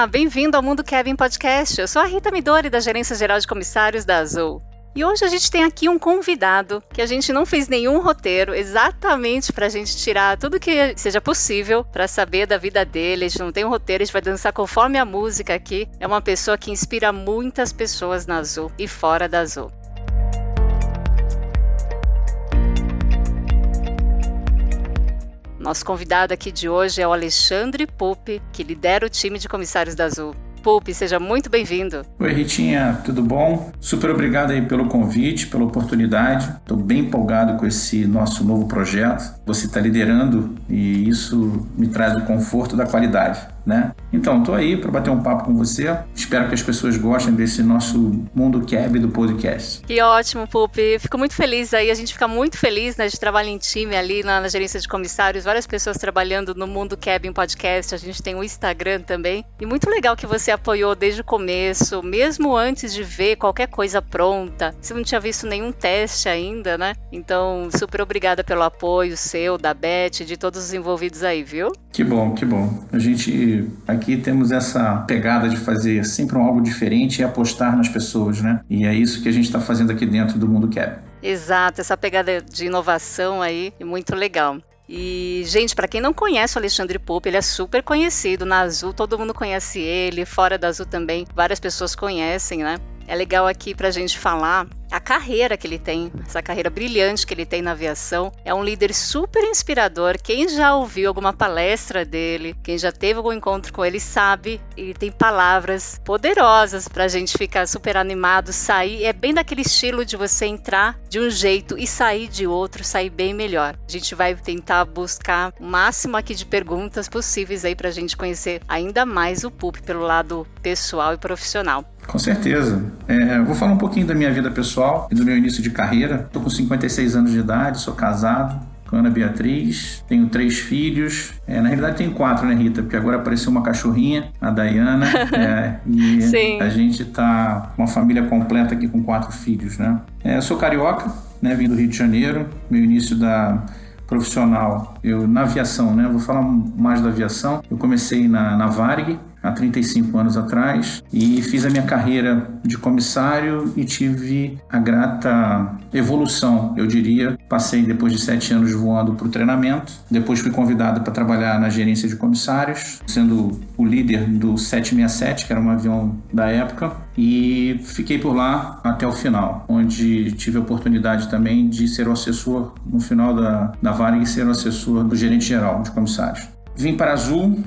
Olá, bem-vindo ao Mundo Kevin Podcast. Eu sou a Rita Midori, da Gerência Geral de Comissários da Azul. E hoje a gente tem aqui um convidado que a gente não fez nenhum roteiro, exatamente para a gente tirar tudo que seja possível para saber da vida dele. A gente não tem um roteiro, a gente vai dançar conforme a música aqui. É uma pessoa que inspira muitas pessoas na Azul e fora da Azul. Nosso convidado aqui de hoje é o Alexandre Pupi, que lidera o time de comissários da Azul. Pupi, seja muito bem-vindo. Oi, Ritinha, tudo bom? Super obrigado aí pelo convite, pela oportunidade. Estou bem empolgado com esse nosso novo projeto. Você está liderando e isso me traz o conforto da qualidade né? Então, estou aí para bater um papo com você. Espero que as pessoas gostem desse nosso mundo cab do podcast. Que ótimo, Pupi. Fico muito feliz aí. A gente fica muito feliz, né, de trabalhar em time ali na, na gerência de comissários. Várias pessoas trabalhando no mundo cabin podcast. A gente tem o Instagram também. E muito legal que você apoiou desde o começo, mesmo antes de ver qualquer coisa pronta. Você não tinha visto nenhum teste ainda, né? Então, super obrigada pelo apoio seu, da Beth, de todos os envolvidos aí, viu? Que bom, que bom. A gente aqui temos essa pegada de fazer sempre um algo diferente e apostar nas pessoas, né? E é isso que a gente está fazendo aqui dentro do Mundo Cap. Exato, essa pegada de inovação aí é muito legal. E, gente, para quem não conhece o Alexandre Pope, ele é super conhecido na Azul, todo mundo conhece ele, fora da Azul também, várias pessoas conhecem, né? É legal aqui para a gente falar a carreira que ele tem, essa carreira brilhante que ele tem na aviação. É um líder super inspirador. Quem já ouviu alguma palestra dele, quem já teve algum encontro com ele, sabe. Ele tem palavras poderosas para a gente ficar super animado, sair. É bem daquele estilo de você entrar de um jeito e sair de outro, sair bem melhor. A gente vai tentar buscar o máximo aqui de perguntas possíveis aí para a gente conhecer ainda mais o PUP pelo lado pessoal e profissional. Com certeza. É, vou falar um pouquinho da minha vida pessoal e do meu início de carreira. Estou com 56 anos de idade, sou casado com Ana Beatriz, tenho três filhos. É, na realidade tenho quatro, né, Rita? Porque agora apareceu uma cachorrinha, a Dayana, é, e Sim. a gente tá uma família completa aqui com quatro filhos, né? É, eu sou carioca, né, vim do Rio de Janeiro, meu início da profissional, eu na aviação, né? Vou falar mais da aviação. Eu comecei na, na Varig, há 35 anos atrás e fiz a minha carreira de comissário e tive a grata evolução, eu diria. Passei depois de sete anos voando para o treinamento, depois fui convidado para trabalhar na gerência de comissários, sendo o líder do 767, que era um avião da época, e fiquei por lá até o final, onde tive a oportunidade também de ser o assessor no final da, da Varig, ser o assessor do gerente geral de comissários. Vim para Azul,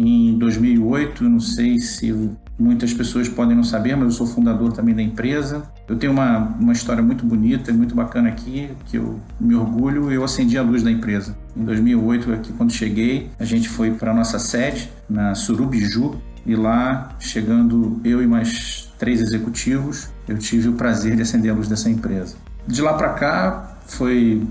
em 2008. Não sei se muitas pessoas podem não saber, mas eu sou fundador também da empresa. Eu tenho uma, uma história muito bonita e muito bacana aqui, que eu me orgulho. Eu acendi a luz da empresa. Em 2008, aqui quando cheguei, a gente foi para a nossa sede, na Surubiju, e lá, chegando eu e mais três executivos, eu tive o prazer de acender a luz dessa empresa. De lá para cá, foi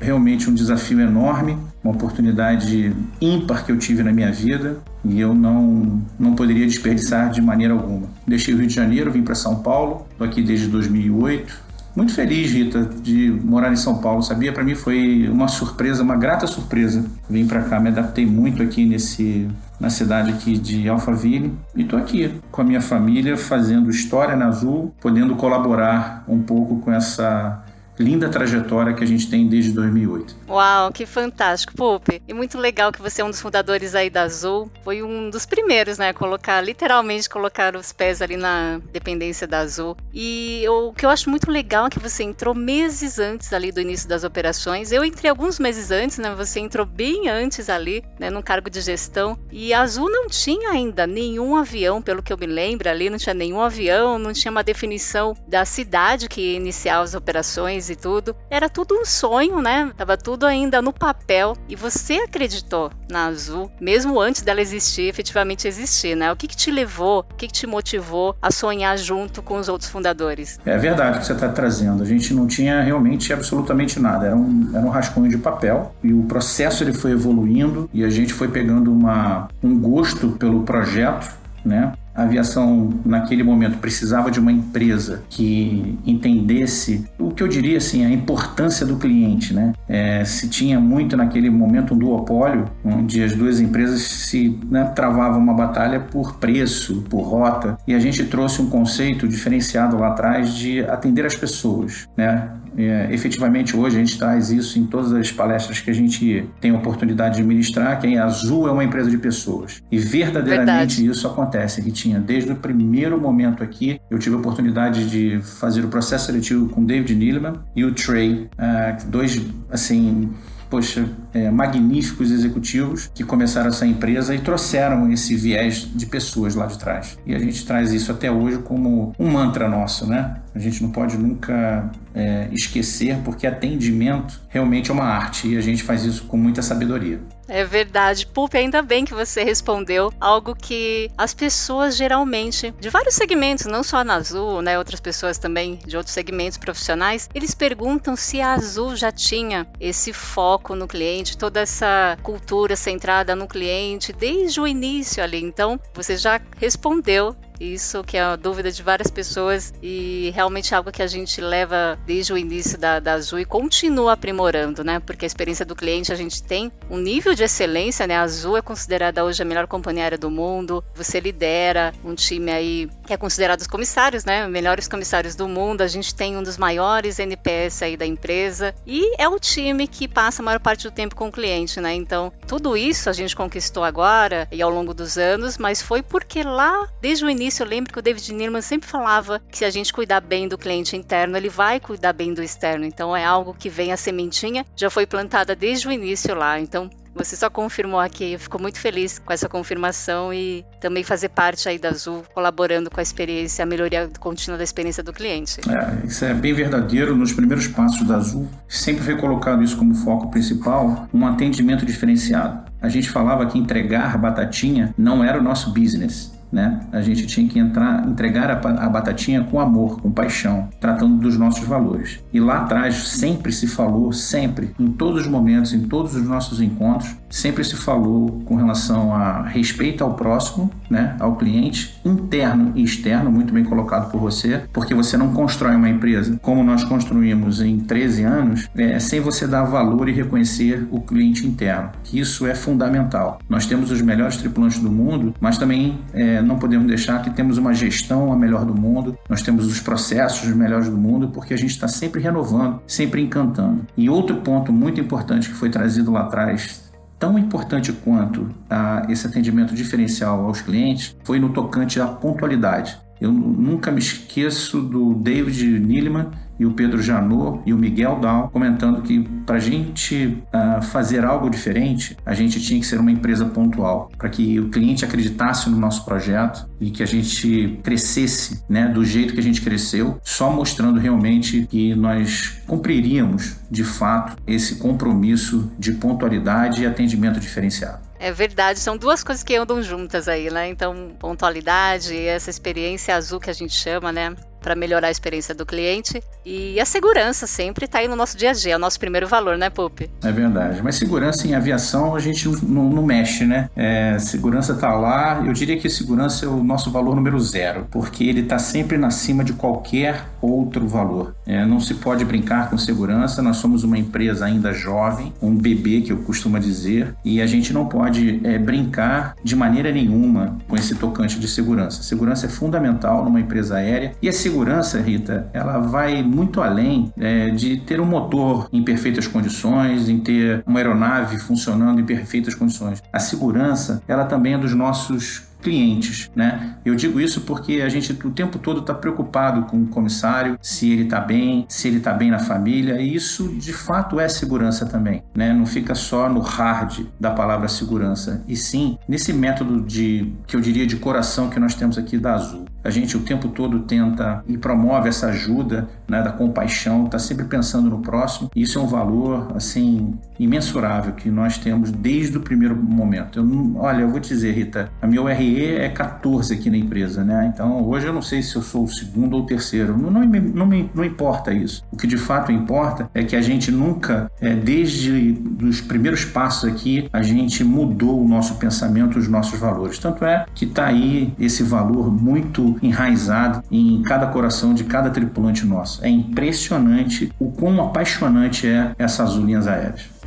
realmente um desafio enorme, uma oportunidade ímpar que eu tive na minha vida e eu não, não poderia desperdiçar de maneira alguma. Deixei o Rio de Janeiro, vim para São Paulo, estou aqui desde 2008. Muito feliz, Rita, de morar em São Paulo, sabia? Para mim foi uma surpresa, uma grata surpresa. Vim para cá, me adaptei muito aqui nesse na cidade aqui de Alphaville e estou aqui com a minha família fazendo história na Azul, podendo colaborar um pouco com essa linda trajetória que a gente tem desde 2008. Uau, que fantástico, Pupi. E muito legal que você é um dos fundadores aí da Azul. Foi um dos primeiros, né, a colocar, literalmente colocar os pés ali na dependência da Azul. E o que eu acho muito legal é que você entrou meses antes ali do início das operações. Eu entrei alguns meses antes, né, você entrou bem antes ali, né, num cargo de gestão. E a Azul não tinha ainda nenhum avião, pelo que eu me lembro ali, não tinha nenhum avião, não tinha uma definição da cidade que ia iniciar as operações e tudo. Era tudo um sonho, né? Tava tudo ainda no papel e você acreditou na Azul, mesmo antes dela existir, efetivamente existir, né? O que, que te levou, o que, que te motivou a sonhar junto com os outros fundadores? É verdade que você está trazendo. A gente não tinha realmente absolutamente nada. Era um, era um rascunho de papel e o processo ele foi evoluindo e a gente foi pegando uma, um gosto pelo projeto, né? A aviação naquele momento precisava de uma empresa que entendesse o que eu diria assim a importância do cliente, né? É, se tinha muito naquele momento um duopólio onde as duas empresas se né, travavam uma batalha por preço, por rota e a gente trouxe um conceito diferenciado lá atrás de atender as pessoas, né? É, efetivamente hoje a gente traz isso em todas as palestras que a gente tem a oportunidade de ministrar, que a Azul é uma empresa de pessoas. E verdadeiramente Verdade. isso acontece, Ritinha. Desde o primeiro momento aqui, eu tive a oportunidade de fazer o processo seletivo com David Neeleman e o Trey, uh, dois, assim, poxa, é, magníficos executivos que começaram essa empresa e trouxeram esse viés de pessoas lá de trás. E a gente traz isso até hoje como um mantra nosso, né? A gente não pode nunca é, esquecer, porque atendimento realmente é uma arte e a gente faz isso com muita sabedoria. É verdade. Pup, ainda bem que você respondeu algo que as pessoas geralmente, de vários segmentos, não só na Azul, né, outras pessoas também de outros segmentos profissionais, eles perguntam se a Azul já tinha esse foco no cliente, toda essa cultura centrada no cliente desde o início ali. Então, você já respondeu isso que é a dúvida de várias pessoas e realmente é algo que a gente leva desde o início da, da Azul e continua aprimorando, né? Porque a experiência do cliente a gente tem um nível de excelência, né? A Azul é considerada hoje a melhor companhia aérea do mundo. Você lidera um time aí que é considerado os comissários, né? Melhores comissários do mundo. A gente tem um dos maiores NPS aí da empresa e é o time que passa a maior parte do tempo com o cliente, né? Então, tudo isso a gente conquistou agora e ao longo dos anos, mas foi porque lá, desde o início início, eu lembro que o David Nirman sempre falava que se a gente cuidar bem do cliente interno, ele vai cuidar bem do externo. Então é algo que vem a sementinha, já foi plantada desde o início lá. Então você só confirmou aqui, eu fico muito feliz com essa confirmação e também fazer parte aí da Azul, colaborando com a experiência, a melhoria contínua da experiência do cliente. É, isso é bem verdadeiro. Nos primeiros passos da Azul, sempre foi colocado isso como foco principal, um atendimento diferenciado. A gente falava que entregar batatinha não era o nosso business né? A gente tinha que entrar, entregar a, a, batatinha com amor, com paixão, tratando dos nossos valores. E lá atrás sempre se falou, sempre, em todos os momentos, em todos os nossos encontros, sempre se falou com relação a respeito ao próximo, né? Ao cliente, interno e externo, muito bem colocado por você, porque você não constrói uma empresa como nós construímos em 13 anos, é, sem você dar valor e reconhecer o cliente interno, que isso é fundamental. Nós temos os melhores tripulantes do mundo, mas também é, não podemos deixar que temos uma gestão a melhor do mundo, nós temos os processos melhores do mundo, porque a gente está sempre renovando, sempre encantando. E outro ponto muito importante que foi trazido lá atrás, tão importante quanto a esse atendimento diferencial aos clientes, foi no tocante à pontualidade. Eu nunca me esqueço do David Neeleman e o Pedro Janot e o Miguel Dal comentando que para a gente uh, fazer algo diferente, a gente tinha que ser uma empresa pontual, para que o cliente acreditasse no nosso projeto e que a gente crescesse né, do jeito que a gente cresceu, só mostrando realmente que nós cumpriríamos de fato esse compromisso de pontualidade e atendimento diferenciado. É verdade, são duas coisas que andam juntas aí, né? Então, pontualidade, essa experiência azul que a gente chama, né? Para melhorar a experiência do cliente. E a segurança sempre está aí no nosso dia a dia, é o nosso primeiro valor, né, Pup? É verdade. Mas segurança em aviação a gente não, não mexe, né? É, segurança está lá. Eu diria que segurança é o nosso valor número zero, porque ele está sempre acima de qualquer outro valor. É, não se pode brincar com segurança. Nós somos uma empresa ainda jovem, um bebê que eu costumo dizer, e a gente não pode é, brincar de maneira nenhuma com esse tocante de segurança. Segurança é fundamental numa empresa aérea e a segurança, Rita, ela vai muito além é, de ter um motor em perfeitas condições, em ter uma aeronave funcionando em perfeitas condições. A segurança, ela também é dos nossos clientes, né? Eu digo isso porque a gente o tempo todo está preocupado com o comissário, se ele está bem, se ele está bem na família, e isso de fato é segurança também, né? Não fica só no hard da palavra segurança, e sim nesse método de que eu diria de coração que nós temos aqui da Azul. A gente o tempo todo tenta e promove essa ajuda, né, da compaixão, está sempre pensando no próximo. E isso é um valor assim imensurável que nós temos desde o primeiro momento. Eu, olha, eu vou te dizer, Rita, a minha É 14 aqui na empresa, né? Então hoje eu não sei se eu sou o segundo ou o terceiro. Não, não, não, não, não importa isso. O que de fato importa é que a gente nunca, é, desde os primeiros passos aqui, a gente mudou o nosso pensamento, os nossos valores. Tanto é que está aí esse valor muito enraizado em cada coração de cada tripulante nosso. É impressionante o quão apaixonante é essas linhas aéreas.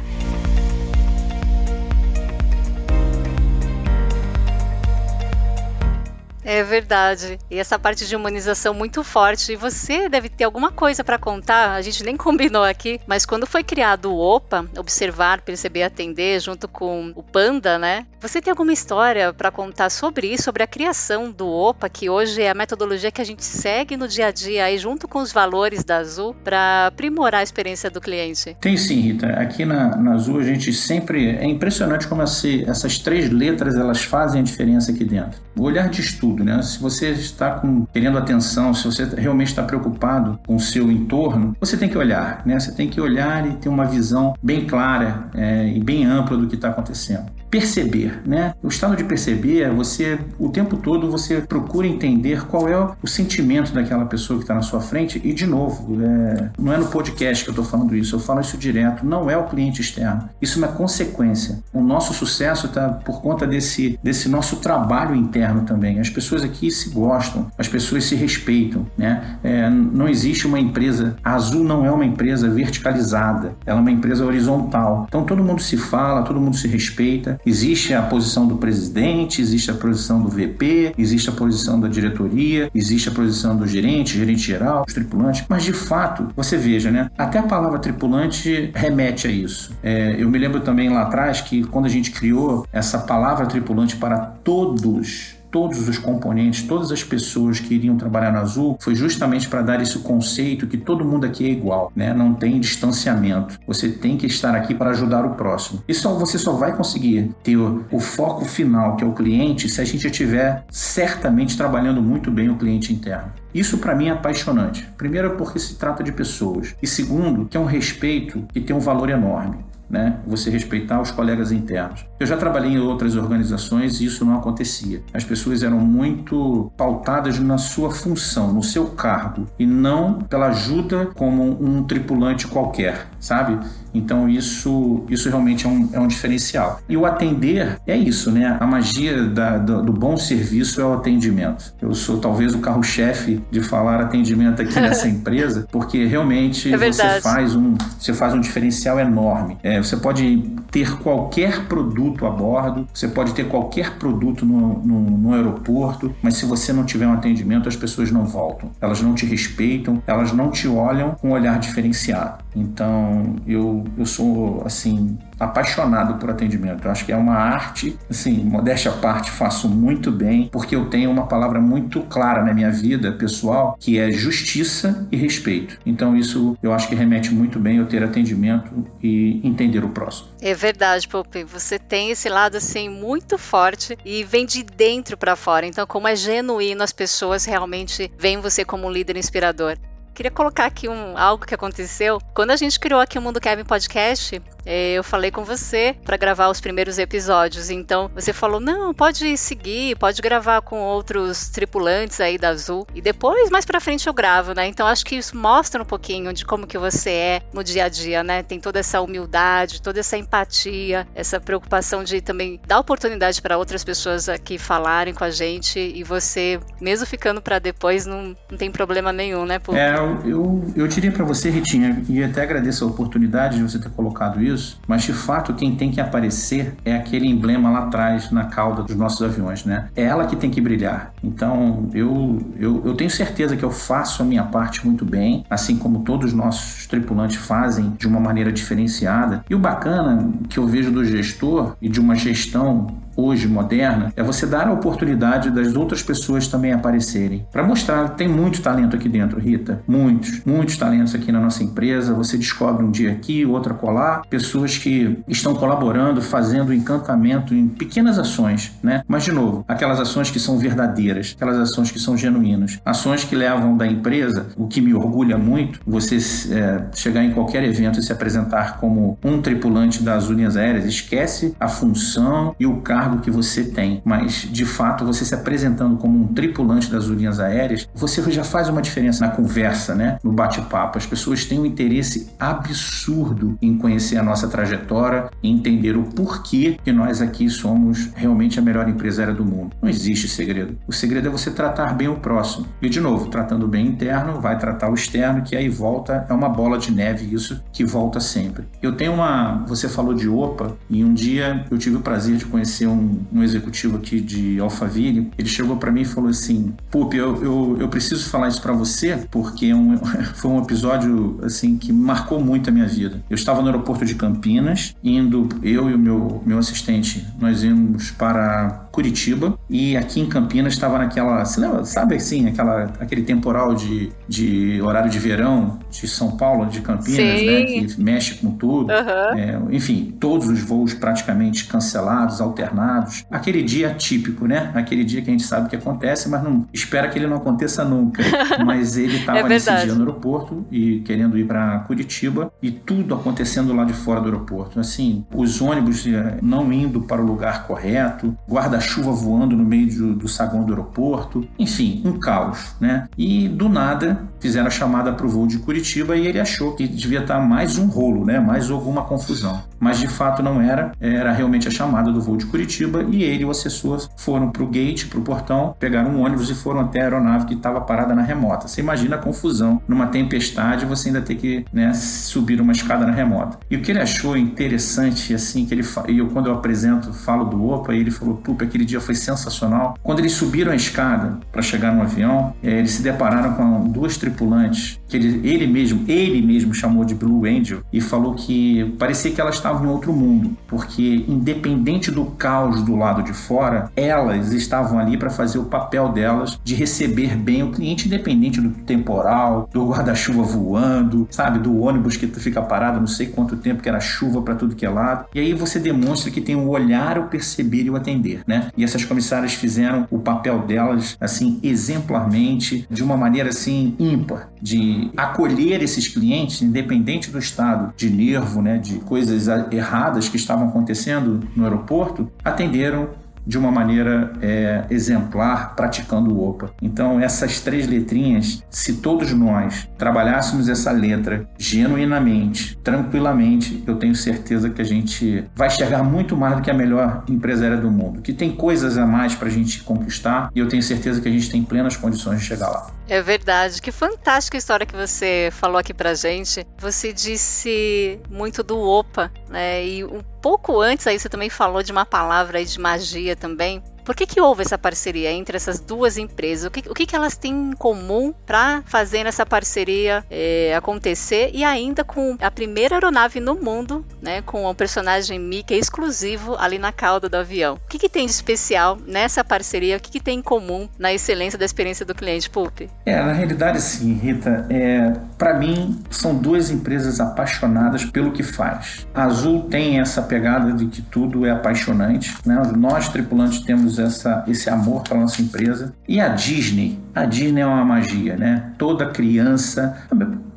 É verdade. E essa parte de humanização muito forte. E você deve ter alguma coisa para contar. A gente nem combinou aqui, mas quando foi criado o OPA, observar, perceber, atender, junto com o Panda, né? Você tem alguma história para contar sobre isso, sobre a criação do OPA, que hoje é a metodologia que a gente segue no dia a dia aí junto com os valores da Azul para aprimorar a experiência do cliente? Tem sim, Rita. Aqui na, na Azul a gente sempre é impressionante como essas três letras elas fazem a diferença aqui dentro. O olhar de estudo né? Se você está com, querendo atenção, se você realmente está preocupado com o seu entorno, você tem que olhar, né? Você tem que olhar e ter uma visão bem clara é, e bem ampla do que está acontecendo perceber, né? O estado de perceber é você, o tempo todo, você procura entender qual é o sentimento daquela pessoa que está na sua frente. E, de novo, é, não é no podcast que eu estou falando isso, eu falo isso direto, não é o cliente externo. Isso é uma consequência. O nosso sucesso está por conta desse, desse nosso trabalho interno também. As pessoas aqui se gostam, as pessoas se respeitam, né? É, não existe uma empresa, a Azul não é uma empresa verticalizada, ela é uma empresa horizontal. Então todo mundo se fala, todo mundo se respeita Existe a posição do presidente, existe a posição do VP, existe a posição da diretoria, existe a posição do gerente, gerente geral, os tripulantes. Mas de fato, você veja, né? Até a palavra tripulante remete a isso. É, eu me lembro também lá atrás que quando a gente criou essa palavra tripulante para todos todos os componentes, todas as pessoas que iriam trabalhar na Azul, foi justamente para dar esse conceito que todo mundo aqui é igual, né? Não tem distanciamento. Você tem que estar aqui para ajudar o próximo. E só você só vai conseguir ter o, o foco final, que é o cliente, se a gente estiver certamente trabalhando muito bem o cliente interno. Isso para mim é apaixonante. Primeiro porque se trata de pessoas e segundo que é um respeito que tem um valor enorme né? Você respeitar os colegas internos. Eu já trabalhei em outras organizações e isso não acontecia. As pessoas eram muito pautadas na sua função, no seu cargo e não pela ajuda como um tripulante qualquer, sabe? Então isso, isso realmente é um, é um diferencial. E o atender é isso, né? A magia da, do, do, bom serviço é o atendimento. Eu sou talvez o carro-chefe de falar atendimento aqui nessa empresa, porque realmente é você faz um você faz um diferencial enorme. É, você pode ter qualquer produto a bordo, você pode ter qualquer produto no, no, no aeroporto, mas se você não tiver um atendimento, as pessoas não voltam. Elas não te respeitam, elas não te olham com um olhar diferenciado. Então, eu, eu sou, assim, apaixonado por atendimento. Eu acho que é uma arte, assim, modéstia à parte, faço muito bem, porque eu tenho uma palavra muito clara na minha vida pessoal, que é justiça e respeito. Então, isso eu acho que remete muito bem eu ter atendimento e entender o próximo. É verdade, Pope. Você tem esse lado, assim, muito forte e vem de dentro para fora. Então, como é genuíno, as pessoas realmente veem você como um líder inspirador. Queria colocar aqui um, algo que aconteceu. Quando a gente criou aqui o Mundo Kevin Podcast, eu falei com você para gravar os primeiros episódios. Então você falou: não, pode seguir, pode gravar com outros tripulantes aí da Azul. E depois, mais para frente, eu gravo, né? Então acho que isso mostra um pouquinho de como que você é no dia a dia, né? Tem toda essa humildade, toda essa empatia, essa preocupação de também dar oportunidade para outras pessoas aqui falarem com a gente. E você, mesmo ficando para depois, não, não tem problema nenhum, né? É, eu, eu diria para você, Ritinha, e até agradeço a oportunidade de você ter colocado isso, mas de fato quem tem que aparecer é aquele emblema lá atrás na cauda dos nossos aviões, né? É ela que tem que brilhar. Então eu, eu, eu tenho certeza que eu faço a minha parte muito bem, assim como todos os nossos tripulantes fazem de uma maneira diferenciada. E o bacana que eu vejo do gestor e de uma gestão hoje moderna é você dar a oportunidade das outras pessoas também aparecerem. Para mostrar, tem muito talento aqui dentro, Rita. Muitos, muitos talentos aqui na nossa empresa. Você descobre um dia aqui, outro colar, pessoas que estão colaborando, fazendo encantamento em pequenas ações, né? Mas, de novo, aquelas ações que são verdadeiras, aquelas ações que são genuínas, ações que levam da empresa, o que me orgulha muito, você é, chegar em qualquer evento e se apresentar como um tripulante das linhas aéreas, esquece a função e o cargo que você tem, mas de fato você se apresentando como um tripulante das linhas aéreas, você já faz uma diferença na conversa, né? No bate-papo. As pessoas têm um interesse absurdo em conhecer a nossa trajetória e entender o porquê que nós aqui somos realmente a melhor empresária do mundo. Não existe segredo. O segredo é você tratar bem o próximo. E de novo, tratando bem interno, vai tratar o externo, que aí volta, é uma bola de neve isso que volta sempre. Eu tenho uma, você falou de OPA, e um dia eu tive o prazer de conhecer um, um executivo aqui de Alphaville. Ele chegou para mim e falou assim: Pup, eu, eu, eu preciso falar isso para você, porque é um, foi um episódio assim que marcou muito a minha vida. Eu estava no aeroporto de Campinas, indo, eu e o meu, meu assistente, nós íamos para Curitiba e aqui em Campinas estava naquela, você lembra, sabe assim, aquela, aquele temporal de, de horário de verão de São Paulo, de Campinas, né, Sim. né, que mexe com tudo. Uhum. É, enfim, todos os voos praticamente cancelados, alternados. Aquele dia típico, né? Aquele dia que a gente sabe que acontece, mas não espera que ele não aconteça nunca. mas ele estava é nesse dia no aeroporto e querendo ir para Curitiba e tudo acontecendo lá de fora do aeroporto. Assim, os ônibus é, não indo para o lugar correto, guarda-chuva voando no meio do, do saguão do aeroporto, enfim, um caos, né? E do nada fizeram a chamada para o voo de Curitiba e ele achou que devia estar mais um rolo, né? Mais alguma confusão. Mas de fato não era, era realmente a chamada do voo de Curitiba e ele e o assessor foram para o gate, para o portão, pegaram um ônibus e foram até a aeronave que estava parada na remota. Você imagina a confusão numa tempestade, você ainda ter que né, subir uma escada na remota. E o que ele achou interessante, assim, que ele e eu quando eu apresento, falo do OPA, ele falou, pupa, aquele dia foi sensacional. Quando eles subiram a escada para chegar no avião, é, eles se depararam com duas tripulantes que ele, ele mesmo, ele mesmo chamou de Blue Angel e falou que parecia que elas estavam em outro mundo, porque independente do caos do lado de fora, elas estavam ali para fazer o papel delas de receber bem o cliente, independente do temporal, do guarda-chuva voando, sabe, do ônibus que fica parado não sei quanto tempo que era chuva para tudo que é lado. E aí você demonstra que tem o olhar, o perceber e o atender, né? E essas comissárias fizeram o papel delas assim exemplarmente, de uma maneira assim ímpar, de acolher esses clientes, independente do estado de nervo, né, de coisas erradas que estavam acontecendo no aeroporto, atenderam de uma maneira é, exemplar, praticando o OPA. Então, essas três letrinhas, se todos nós trabalhássemos essa letra genuinamente, tranquilamente, eu tenho certeza que a gente vai chegar muito mais do que a melhor empresária do mundo. Que tem coisas a mais para a gente conquistar e eu tenho certeza que a gente tem plenas condições de chegar lá. É verdade. Que fantástica história que você falou aqui pra gente. Você disse muito do OPA, né? E um pouco antes aí você também falou de uma palavra aí de magia também. Por que, que houve essa parceria entre essas duas empresas? O que, o que, que elas têm em comum para fazer essa parceria é, acontecer e ainda com a primeira aeronave no mundo, né, com o personagem Mickey exclusivo ali na cauda do avião? O que, que tem de especial nessa parceria? O que, que tem em comum na excelência da experiência do cliente, Pulp? É, na realidade, sim, Rita. É, para mim, são duas empresas apaixonadas pelo que faz. A Azul tem essa pegada de que tudo é apaixonante. Né? Nós, tripulantes, temos temos essa, esse amor pela nossa empresa. E a Disney, a Disney é uma magia, né? Toda criança,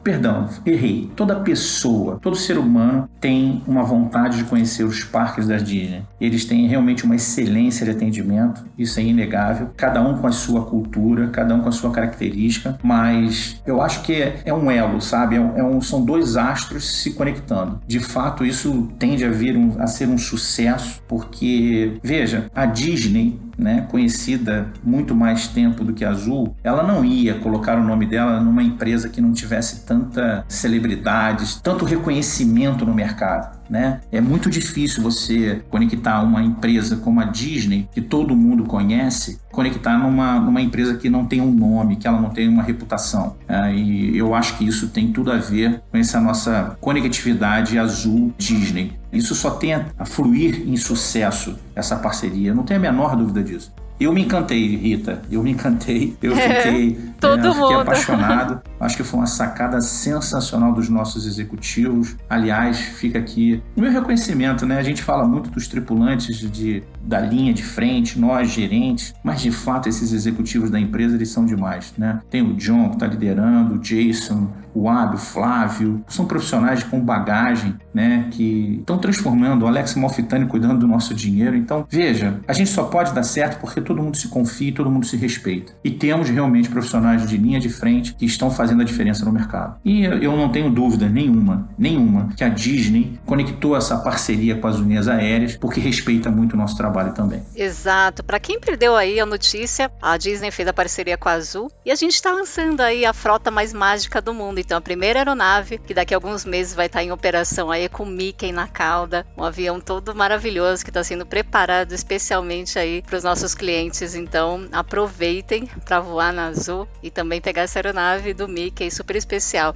Perdão, errei. Toda pessoa, todo ser humano tem uma vontade de conhecer os parques da Disney. Eles têm realmente uma excelência de atendimento, isso é inegável. Cada um com a sua cultura, cada um com a sua característica, mas eu acho que é, é um elo, sabe? É um, é um, são dois astros se conectando. De fato, isso tende a vir um, a ser um sucesso, porque, veja, a Disney né, conhecida muito mais tempo do que Azul, ela não ia colocar o nome dela numa empresa que não tivesse tanta celebridade, tanto reconhecimento no mercado. Né? É muito difícil você conectar uma empresa como a Disney, que todo mundo conhece, conectar numa, numa empresa que não tem um nome, que ela não tem uma reputação. É, e eu acho que isso tem tudo a ver com essa nossa conectividade azul Disney. Isso só tem a, fluir em sucesso, essa parceria. Não tenho a menor dúvida disso. Eu me encantei, Rita. Eu me encantei. Eu fiquei, Todo né, eu fiquei mundo. apaixonado. Acho que foi uma sacada sensacional dos nossos executivos. Aliás, fica aqui o meu reconhecimento, né? A gente fala muito dos tripulantes de, da linha de frente, nós gerentes, mas de fato esses executivos da empresa eles são demais, né? Tem o John que está liderando, o Jason, o Abio, o Flávio, são profissionais com bagagem, né? Que estão transformando. O Alex Malfitani cuidando do nosso dinheiro. Então, veja, a gente só pode dar certo porque todo mundo se confia, e todo mundo se respeita. E temos realmente profissionais de linha de frente que estão fazendo a diferença no mercado. E eu não tenho dúvida nenhuma, nenhuma, que a Disney conectou essa parceria com as linhas aéreas porque respeita muito o nosso trabalho também. Exato. Para quem perdeu aí a notícia, a Disney fez a parceria com a Azul e a gente está lançando aí a frota mais mágica do mundo. Então, a primeira aeronave, que daqui a alguns meses vai estar em operação aí com Mickey na cauda, um avião todo maravilhoso que está sendo preparado especialmente aí para os nossos clientes. Então, aproveitem para voar na Azul e também pegar essa aeronave do Mickey super especial.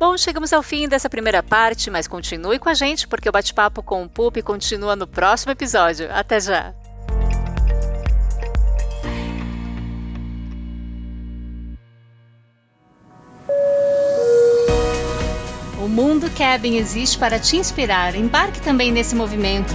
Bom, chegamos ao fim dessa primeira parte, mas continue com a gente porque o bate-papo com o Pup continua no próximo episódio. Até já! O Mundo Cabin existe para te inspirar. Embarque também nesse movimento.